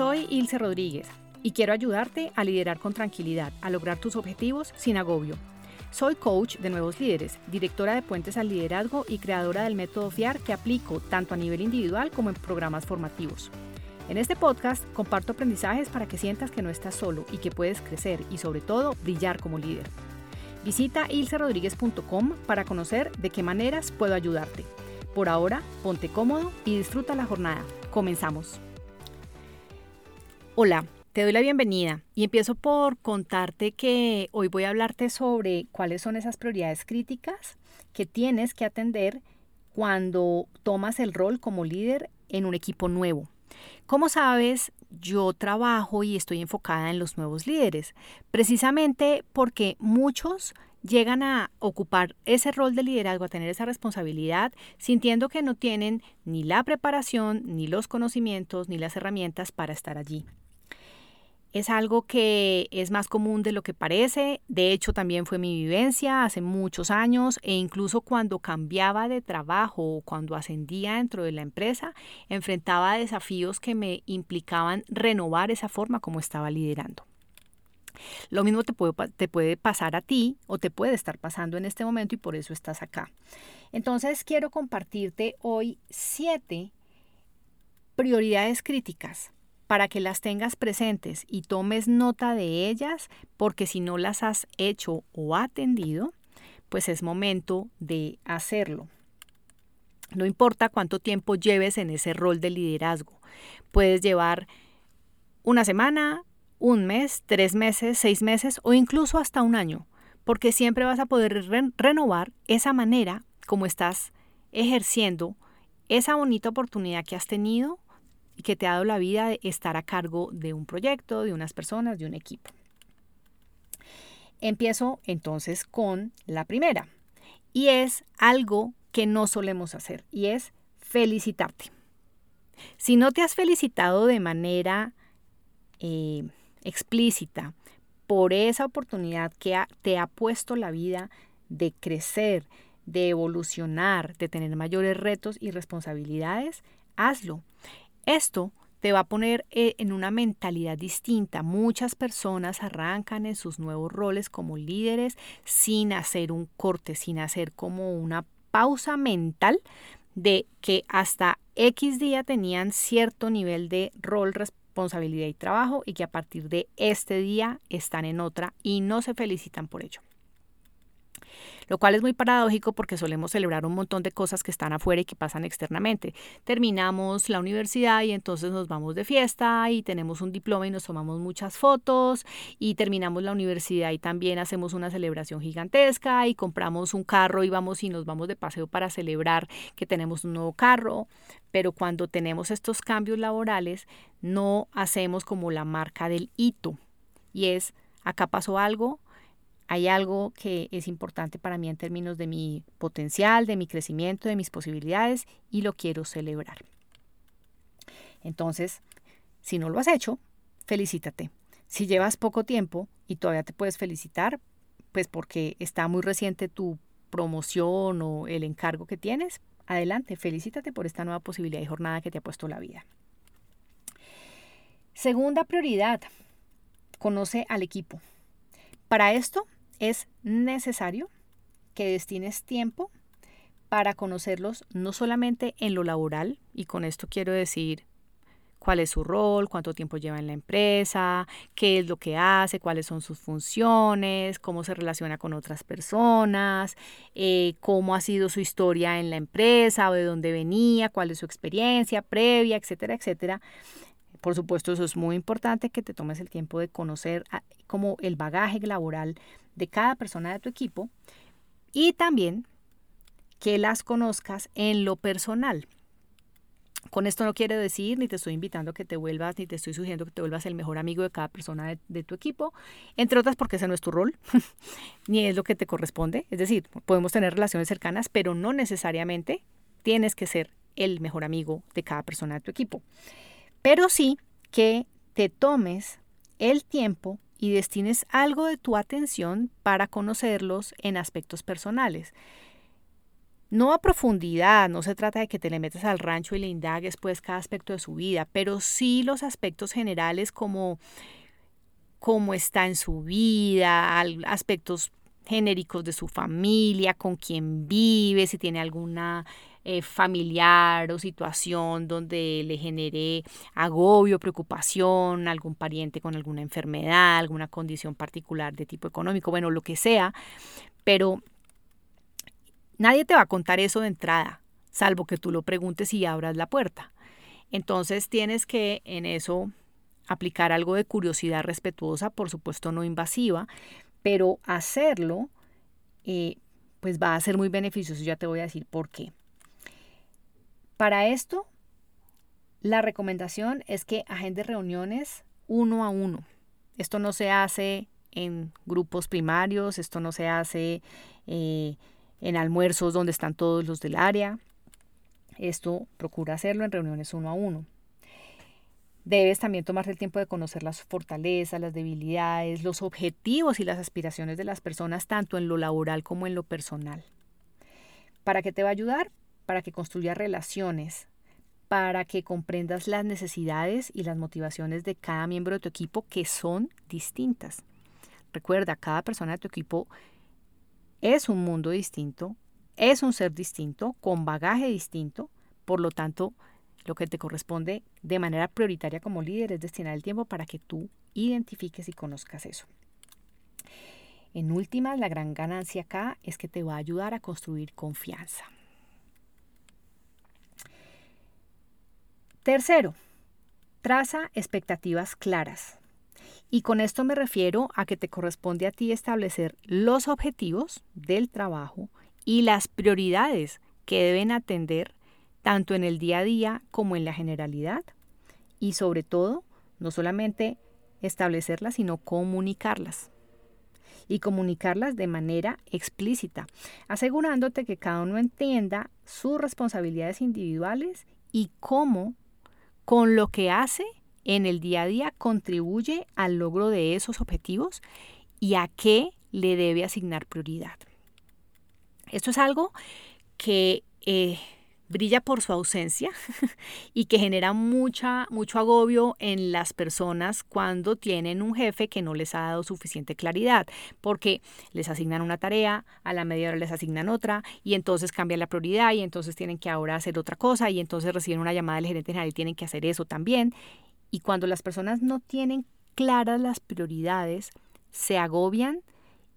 Soy Ilse Rodríguez y quiero ayudarte a liderar con tranquilidad, a lograr tus objetivos sin agobio. Soy coach de nuevos líderes, directora de Puentes al Liderazgo y creadora del método FIAR que aplico tanto a nivel individual como en programas formativos. En este podcast comparto aprendizajes para que sientas que no estás solo y que puedes crecer y sobre todo brillar como líder. Visita ilserodríguez.com para conocer de qué maneras puedo ayudarte. Por ahora, ponte cómodo y disfruta la jornada. Comenzamos. Hola, te doy la bienvenida y empiezo por contarte que hoy voy a hablarte sobre cuáles son esas prioridades críticas que tienes que atender cuando tomas el rol como líder en un equipo nuevo. Como sabes, yo trabajo y estoy enfocada en los nuevos líderes, precisamente porque muchos llegan a ocupar ese rol de liderazgo, a tener esa responsabilidad, sintiendo que no tienen ni la preparación, ni los conocimientos, ni las herramientas para estar allí. Es algo que es más común de lo que parece, de hecho también fue mi vivencia hace muchos años e incluso cuando cambiaba de trabajo o cuando ascendía dentro de la empresa, enfrentaba desafíos que me implicaban renovar esa forma como estaba liderando. Lo mismo te puede, te puede pasar a ti o te puede estar pasando en este momento y por eso estás acá. Entonces quiero compartirte hoy siete prioridades críticas para que las tengas presentes y tomes nota de ellas, porque si no las has hecho o atendido, pues es momento de hacerlo. No importa cuánto tiempo lleves en ese rol de liderazgo. Puedes llevar una semana, un mes, tres meses, seis meses o incluso hasta un año, porque siempre vas a poder renovar esa manera como estás ejerciendo esa bonita oportunidad que has tenido que te ha dado la vida de estar a cargo de un proyecto, de unas personas, de un equipo. Empiezo entonces con la primera y es algo que no solemos hacer y es felicitarte. Si no te has felicitado de manera eh, explícita por esa oportunidad que te ha puesto la vida de crecer, de evolucionar, de tener mayores retos y responsabilidades, hazlo. Esto te va a poner eh, en una mentalidad distinta. Muchas personas arrancan en sus nuevos roles como líderes sin hacer un corte, sin hacer como una pausa mental de que hasta X día tenían cierto nivel de rol, responsabilidad y trabajo y que a partir de este día están en otra y no se felicitan por ello lo cual es muy paradójico porque solemos celebrar un montón de cosas que están afuera y que pasan externamente. Terminamos la universidad y entonces nos vamos de fiesta y tenemos un diploma y nos tomamos muchas fotos y terminamos la universidad y también hacemos una celebración gigantesca y compramos un carro y vamos y nos vamos de paseo para celebrar que tenemos un nuevo carro, pero cuando tenemos estos cambios laborales no hacemos como la marca del hito y es acá pasó algo, hay algo que es importante para mí en términos de mi potencial, de mi crecimiento, de mis posibilidades y lo quiero celebrar. Entonces, si no lo has hecho, felicítate. Si llevas poco tiempo y todavía te puedes felicitar, pues porque está muy reciente tu promoción o el encargo que tienes, adelante, felicítate por esta nueva posibilidad y jornada que te ha puesto la vida. Segunda prioridad, conoce al equipo. Para esto es necesario que destines tiempo para conocerlos no solamente en lo laboral, y con esto quiero decir cuál es su rol, cuánto tiempo lleva en la empresa, qué es lo que hace, cuáles son sus funciones, cómo se relaciona con otras personas, eh, cómo ha sido su historia en la empresa o de dónde venía, cuál es su experiencia previa, etcétera, etcétera. Por supuesto, eso es muy importante que te tomes el tiempo de conocer como el bagaje laboral de cada persona de tu equipo y también que las conozcas en lo personal. Con esto no quiere decir, ni te estoy invitando a que te vuelvas, ni te estoy sugiriendo que te vuelvas el mejor amigo de cada persona de, tu equipo, entre otras porque ese no es tu rol, ni es lo que te corresponde. Es decir, podemos tener relaciones cercanas, pero no necesariamente tienes que ser el mejor amigo de cada persona de tu equipo. Pero sí que te tomes el tiempo y destines algo de tu atención para conocerlos en aspectos personales. no a profundidad, no se trata de que te le metas al rancho y le indagues pues cada aspecto de su vida, pero sí los aspectos generales como cómo está en su vida, aspectos genéricos de su familia, con quién vive, si tiene alguna eh, familiar o situación donde le genere agobio, preocupación, algún pariente con alguna enfermedad, alguna condición particular de tipo económico, bueno, lo que sea, pero nadie te va a contar eso de entrada, salvo que tú lo preguntes y abras la puerta. Entonces tienes que en eso aplicar algo de curiosidad respetuosa, por supuesto no invasiva, pero hacerlo eh, pues va a ser muy beneficioso, ya te voy a decir por qué. Para esto, la recomendación es que agendes reuniones uno a uno. Esto no se hace en grupos primarios, esto no se hace eh, en almuerzos donde están todos los del área. Esto procura hacerlo en reuniones uno a uno. Debes también tomarte el tiempo de conocer las fortalezas, las debilidades, los objetivos y las aspiraciones de las personas, tanto en lo laboral como en lo personal. ¿Para qué te va a ayudar? Para que construyas relaciones, para que comprendas las necesidades y las motivaciones de cada miembro de tu equipo que son distintas. Recuerda, cada persona de tu equipo es un mundo distinto, es un ser distinto, con bagaje distinto, por lo tanto, lo que te corresponde de manera prioritaria como líder es destinar el tiempo para que tú identifiques y conozcas eso. En última, la gran ganancia acá es que te va a ayudar a construir confianza. Tercero, traza expectativas claras. Y con esto me refiero a que te corresponde a ti establecer los objetivos del trabajo y las prioridades que deben atender tanto en el día a día como en la generalidad. Y sobre todo, no solamente establecerlas, sino comunicarlas. Y comunicarlas de manera explícita, asegurándote que cada uno entienda sus responsabilidades individuales y cómo con lo que hace en el día a día contribuye al logro de esos objetivos y a qué le debe asignar prioridad. Esto es algo que eh, brilla por su ausencia y que genera mucha, mucho agobio en las personas cuando tienen un jefe que no les ha dado suficiente claridad, porque les asignan una tarea, a la media hora les asignan otra y entonces cambia la prioridad y entonces tienen que ahora hacer otra cosa y entonces reciben una llamada del gerente general y tienen que hacer eso también. Y cuando las personas no tienen claras las prioridades, se agobian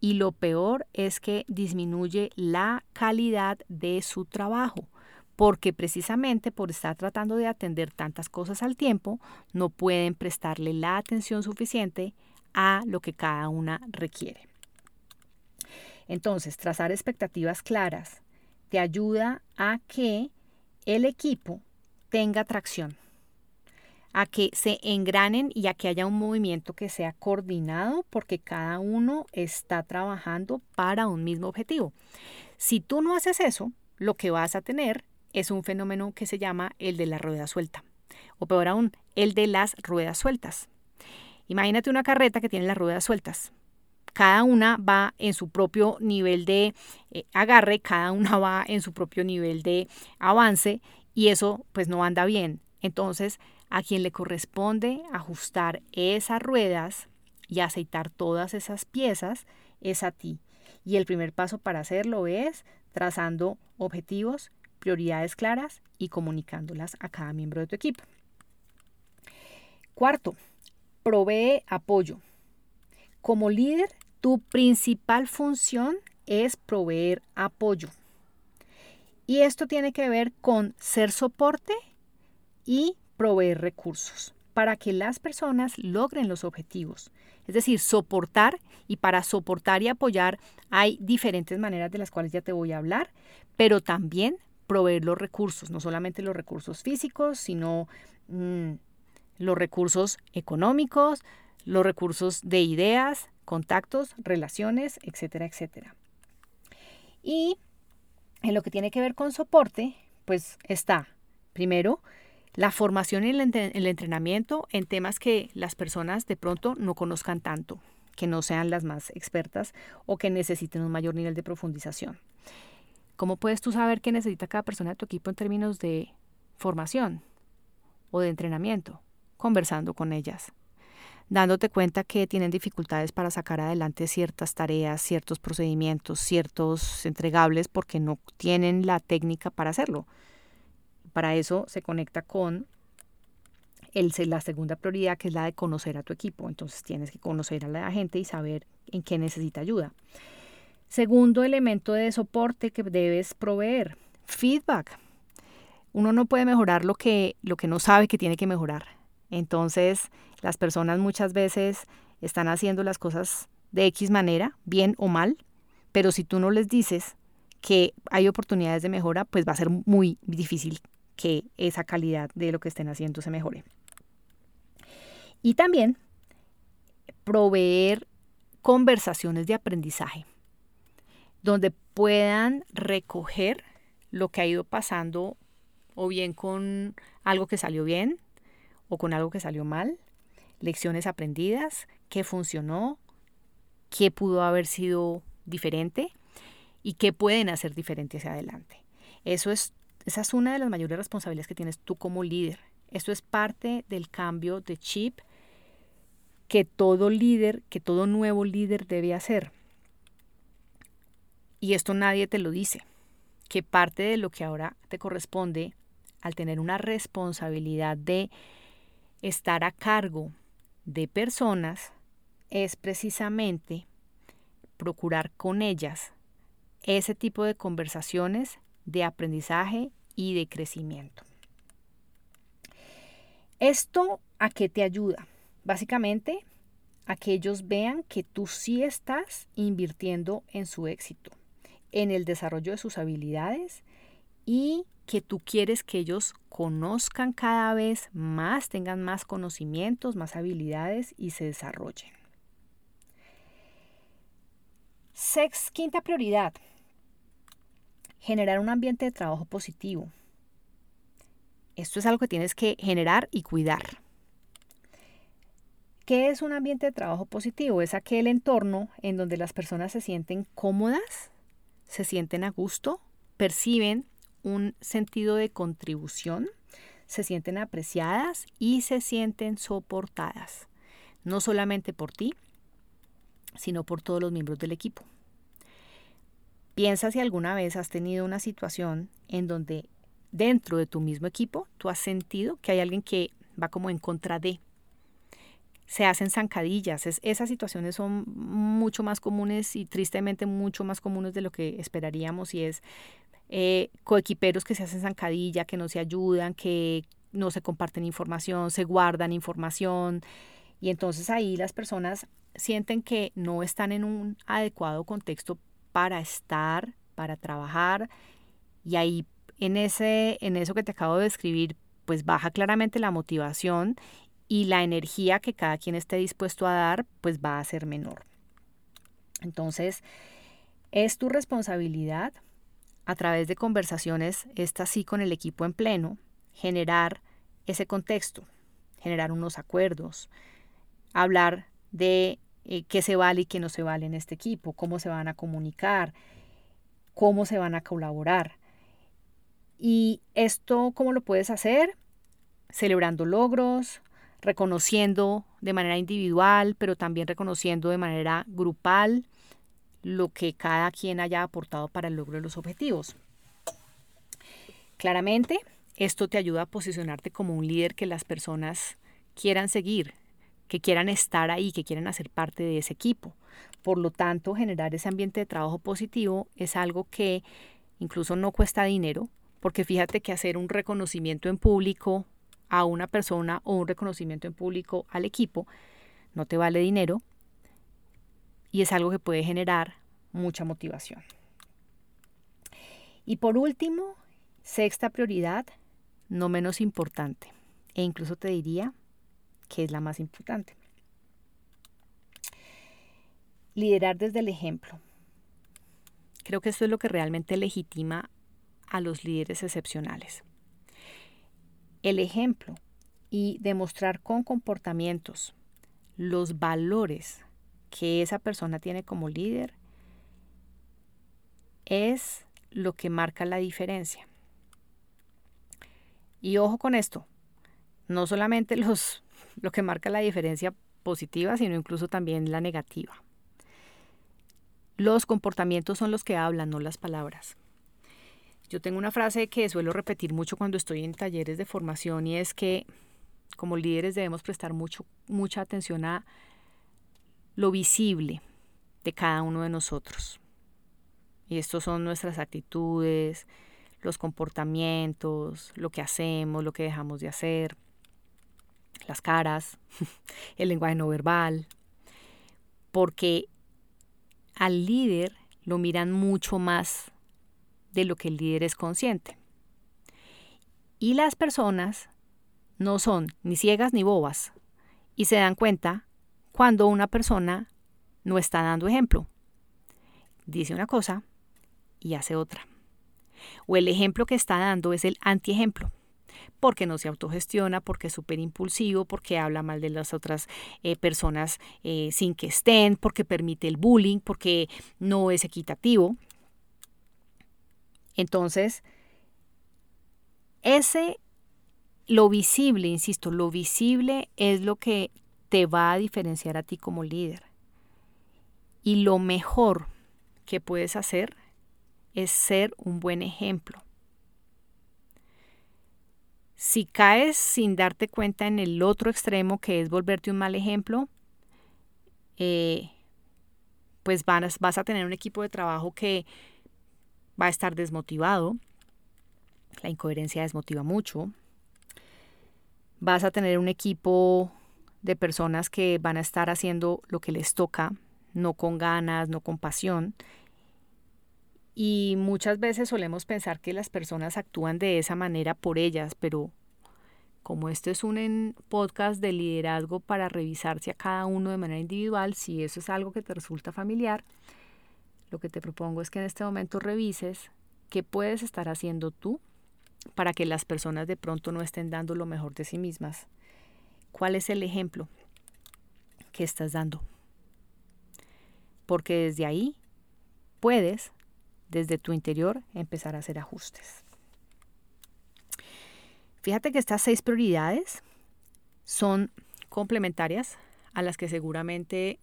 y lo peor es que disminuye la calidad de su trabajo porque precisamente por estar tratando de atender tantas cosas al tiempo, no pueden prestarle la atención suficiente a lo que cada una requiere. Entonces, trazar expectativas claras te ayuda a que el equipo tenga tracción, a que se engranen y a que haya un movimiento que sea coordinado porque cada uno está trabajando para un mismo objetivo. Si tú no haces eso, lo que vas a tener es un fenómeno que se llama el de la rueda suelta, o peor aún, el de las ruedas sueltas. Imagínate una carreta que tiene las ruedas sueltas. Cada una va en su propio nivel de eh, agarre, cada una va en su propio nivel de avance y eso pues no anda bien. Entonces, a quien le corresponde ajustar esas ruedas y aceitar todas esas piezas es a ti. Y el primer paso para hacerlo es trazando objetivos prioridades claras y comunicándolas a cada miembro de tu equipo. Cuarto, provee apoyo. Como líder, tu principal función es proveer apoyo. Y esto tiene que ver con ser soporte y proveer recursos para que las personas logren los objetivos. Es decir, soportar y para soportar y apoyar hay diferentes maneras de las cuales ya te voy a hablar, pero también proveer los recursos, no solamente los recursos físicos, sino mm, los recursos económicos, los recursos de ideas, contactos, relaciones, etcétera, etcétera. Y en lo que tiene que ver con soporte, pues está, primero, la formación y el entrenamiento en temas que las personas de pronto no conozcan tanto, que no sean las más expertas o que necesiten un mayor nivel de profundización. ¿Cómo puedes tú saber qué necesita cada persona de tu equipo en términos de formación o de entrenamiento? Conversando con ellas, dándote cuenta que tienen dificultades para sacar adelante ciertas tareas, ciertos procedimientos, ciertos entregables porque no tienen la técnica para hacerlo. Para eso se conecta con el, la segunda prioridad, que es la de conocer a tu equipo. Entonces tienes que conocer a la gente y saber en qué necesita ayuda. Segundo elemento de soporte que debes proveer, feedback. Uno no puede mejorar lo que, lo que no sabe que tiene que mejorar. Entonces, las personas muchas veces están haciendo las cosas de X manera, bien o mal, pero si tú no les dices que hay oportunidades de mejora, pues va a ser muy difícil que esa calidad de lo que estén haciendo se mejore. Y también proveer conversaciones de aprendizaje donde puedan recoger lo que ha ido pasando o bien con algo que salió bien o con algo que salió mal, lecciones aprendidas, qué funcionó, qué pudo haber sido diferente y qué pueden hacer diferente hacia adelante. Eso es, esa es una de las mayores responsabilidades que tienes tú como líder. Esto es parte del cambio de chip que todo líder, que todo nuevo líder debe hacer y esto nadie te lo dice, que parte de lo que ahora te corresponde al tener una responsabilidad de estar a cargo de personas es precisamente procurar con ellas ese tipo de conversaciones de aprendizaje y de crecimiento. ¿Esto a qué te ayuda? Básicamente a que ellos vean que tú sí estás invirtiendo en su éxito en el desarrollo de sus habilidades y que tú quieres que ellos conozcan cada vez más, tengan más conocimientos, más habilidades y se desarrollen. Sex, quinta prioridad, generar un ambiente de trabajo positivo. Esto es algo que tienes que generar y cuidar. ¿Qué es un ambiente de trabajo positivo? Es aquel entorno en donde las personas se sienten cómodas, se sienten a gusto, perciben un sentido de contribución, se sienten apreciadas y se sienten soportadas, no solamente por ti, sino por todos los miembros del equipo. Piensa si alguna vez has tenido una situación en donde dentro de tu mismo equipo tú has sentido que hay alguien que va como en contra de, se hacen zancadillas. esas situaciones son mucho más comunes y tristemente mucho más comunes de lo que esperaríamos y es eh, coequiperos que se hacen zancadilla, que no se ayudan, que no se comparten información, se guardan información y entonces ahí las personas sienten que no están en un adecuado contexto para estar, para trabajar y ahí en ese en eso que te acabo de describir pues baja claramente la motivación y la energía que cada quien esté dispuesto a dar, pues va a ser menor. Entonces, es tu responsabilidad a través de conversaciones, esta sí con el equipo en pleno, generar ese contexto, generar unos acuerdos, hablar de eh, qué se vale y qué no se vale en este equipo, cómo se van a comunicar, cómo se van a colaborar. Y esto, ¿cómo lo puedes hacer? Celebrando logros, reconociendo de manera individual, pero también reconociendo de manera grupal lo que cada quien haya aportado para el logro de los objetivos. Claramente, esto te ayuda a posicionarte como un líder que las personas quieran seguir, que quieran estar ahí, que quieran hacer parte de ese equipo. Por lo tanto, generar ese ambiente de trabajo positivo es algo que incluso no cuesta dinero, porque fíjate que hacer un reconocimiento en público a una persona o un reconocimiento en público al equipo, no te vale dinero y es algo que puede generar mucha motivación. Y por último, sexta prioridad, no menos importante, e incluso te diría que es la más importante. Liderar desde el ejemplo. Creo que esto es lo que realmente legitima a los líderes excepcionales el ejemplo y demostrar con comportamientos los valores que esa persona tiene como líder es lo que marca la diferencia. Y ojo con esto, no solamente los, lo que marca la diferencia positiva, sino incluso también la negativa. Los comportamientos son los que hablan, no las palabras. Yo tengo una frase que suelo repetir mucho cuando estoy en talleres de formación y es que como líderes debemos prestar mucho, mucha atención a lo visible de cada uno de nosotros. Y estos son nuestras actitudes, los comportamientos, lo que hacemos, lo que dejamos de hacer, las caras, el lenguaje no verbal, porque al líder lo miran mucho más de lo que el líder es consciente. Y las personas no son ni ciegas ni bobas y se dan cuenta cuando una persona no está dando ejemplo. Dice una cosa y hace otra. O el ejemplo que está dando es el antiejemplo porque no se autogestiona, porque es súper impulsivo, porque habla mal de las otras eh, personas eh, sin que estén, porque permite el bullying, porque no es equitativo. Entonces, ese, lo visible, insisto, lo visible es lo que te va a diferenciar a ti como líder. Y lo mejor que puedes hacer es ser un buen ejemplo. Si caes sin darte cuenta en el otro extremo, que es volverte un mal ejemplo, eh, pues vas, vas a tener un equipo de trabajo que va a estar desmotivado. La incoherencia desmotiva mucho. Vas a tener un equipo de personas que van a estar haciendo lo que les toca, no con ganas, no con pasión. Y muchas veces solemos pensar que las personas actúan de esa manera por ellas, pero como este es un podcast de liderazgo para revisarse a cada uno de manera individual, si eso es algo que te resulta familiar, lo que te propongo es que en este momento revises qué puedes estar haciendo tú para que las personas de pronto no estén dando lo mejor de sí mismas. ¿Cuál es el ejemplo que estás dando? Porque desde ahí puedes, desde tu interior, empezar a hacer ajustes. Fíjate que estas seis prioridades son complementarias a las que seguramente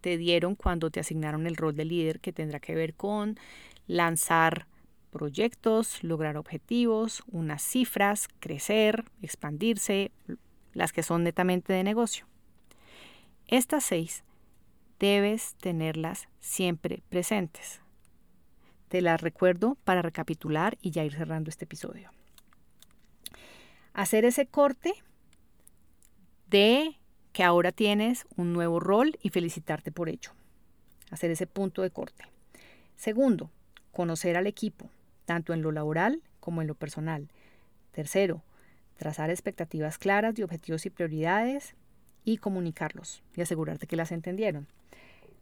te dieron cuando te asignaron el rol de líder que tendrá que ver con lanzar proyectos, lograr objetivos, unas cifras, crecer, expandirse, las que son netamente de negocio. Estas seis debes tenerlas siempre presentes. Te las recuerdo para recapitular y ya ir cerrando este episodio. Hacer ese corte de que ahora tienes un nuevo rol y felicitarte por ello. Hacer ese punto de corte. Segundo, conocer al equipo, tanto en lo laboral como en lo personal. Tercero, trazar expectativas claras de objetivos y prioridades y comunicarlos y asegurarte que las entendieron.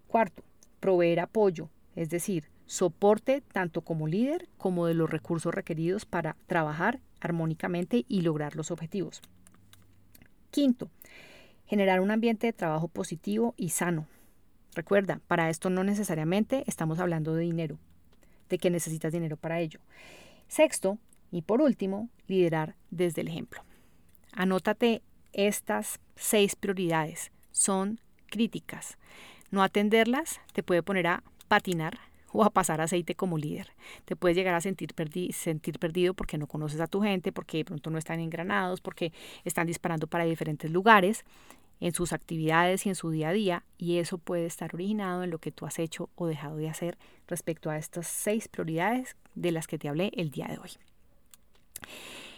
Cuarto, proveer apoyo, es decir, soporte tanto como líder como de los recursos requeridos para trabajar armónicamente y lograr los objetivos. Quinto, generar un ambiente de trabajo positivo y sano. Recuerda, para esto no necesariamente estamos hablando de dinero, de que necesitas dinero para ello. Sexto, y por último, liderar desde el ejemplo. Anótate estas seis prioridades. Son críticas. No atenderlas te puede poner a patinar o a pasar aceite como líder. Te puedes llegar a sentir, sentir perdido porque no conoces a tu gente, porque de pronto no están engranados, porque están disparando para diferentes lugares en sus actividades y en su día a día y eso puede estar originado en lo que tú has hecho o dejado de hacer respecto a estas seis prioridades de las que te hablé el día de hoy.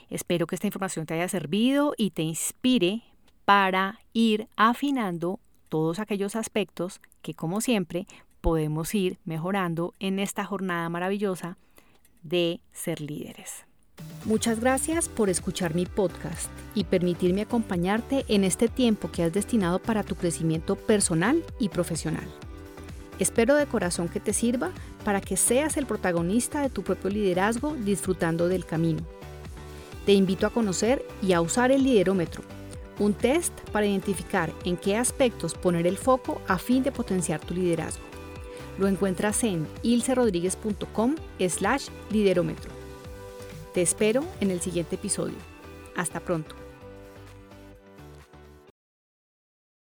Espero que esta información te haya servido y te inspire para ir afinando todos aquellos aspectos que como siempre podemos ir mejorando en esta jornada maravillosa de ser líderes. Muchas gracias por escuchar mi podcast y permitirme acompañarte en este tiempo que has destinado para tu crecimiento personal y profesional. Espero de corazón que te sirva para que seas el protagonista de tu propio liderazgo disfrutando del camino. Te invito a conocer y a usar el liderómetro, un test para identificar en qué aspectos poner el foco a fin de potenciar tu liderazgo. Lo encuentras en ilcerodríguez.com slash liderómetro. Te espero en el siguiente episodio. Hasta pronto.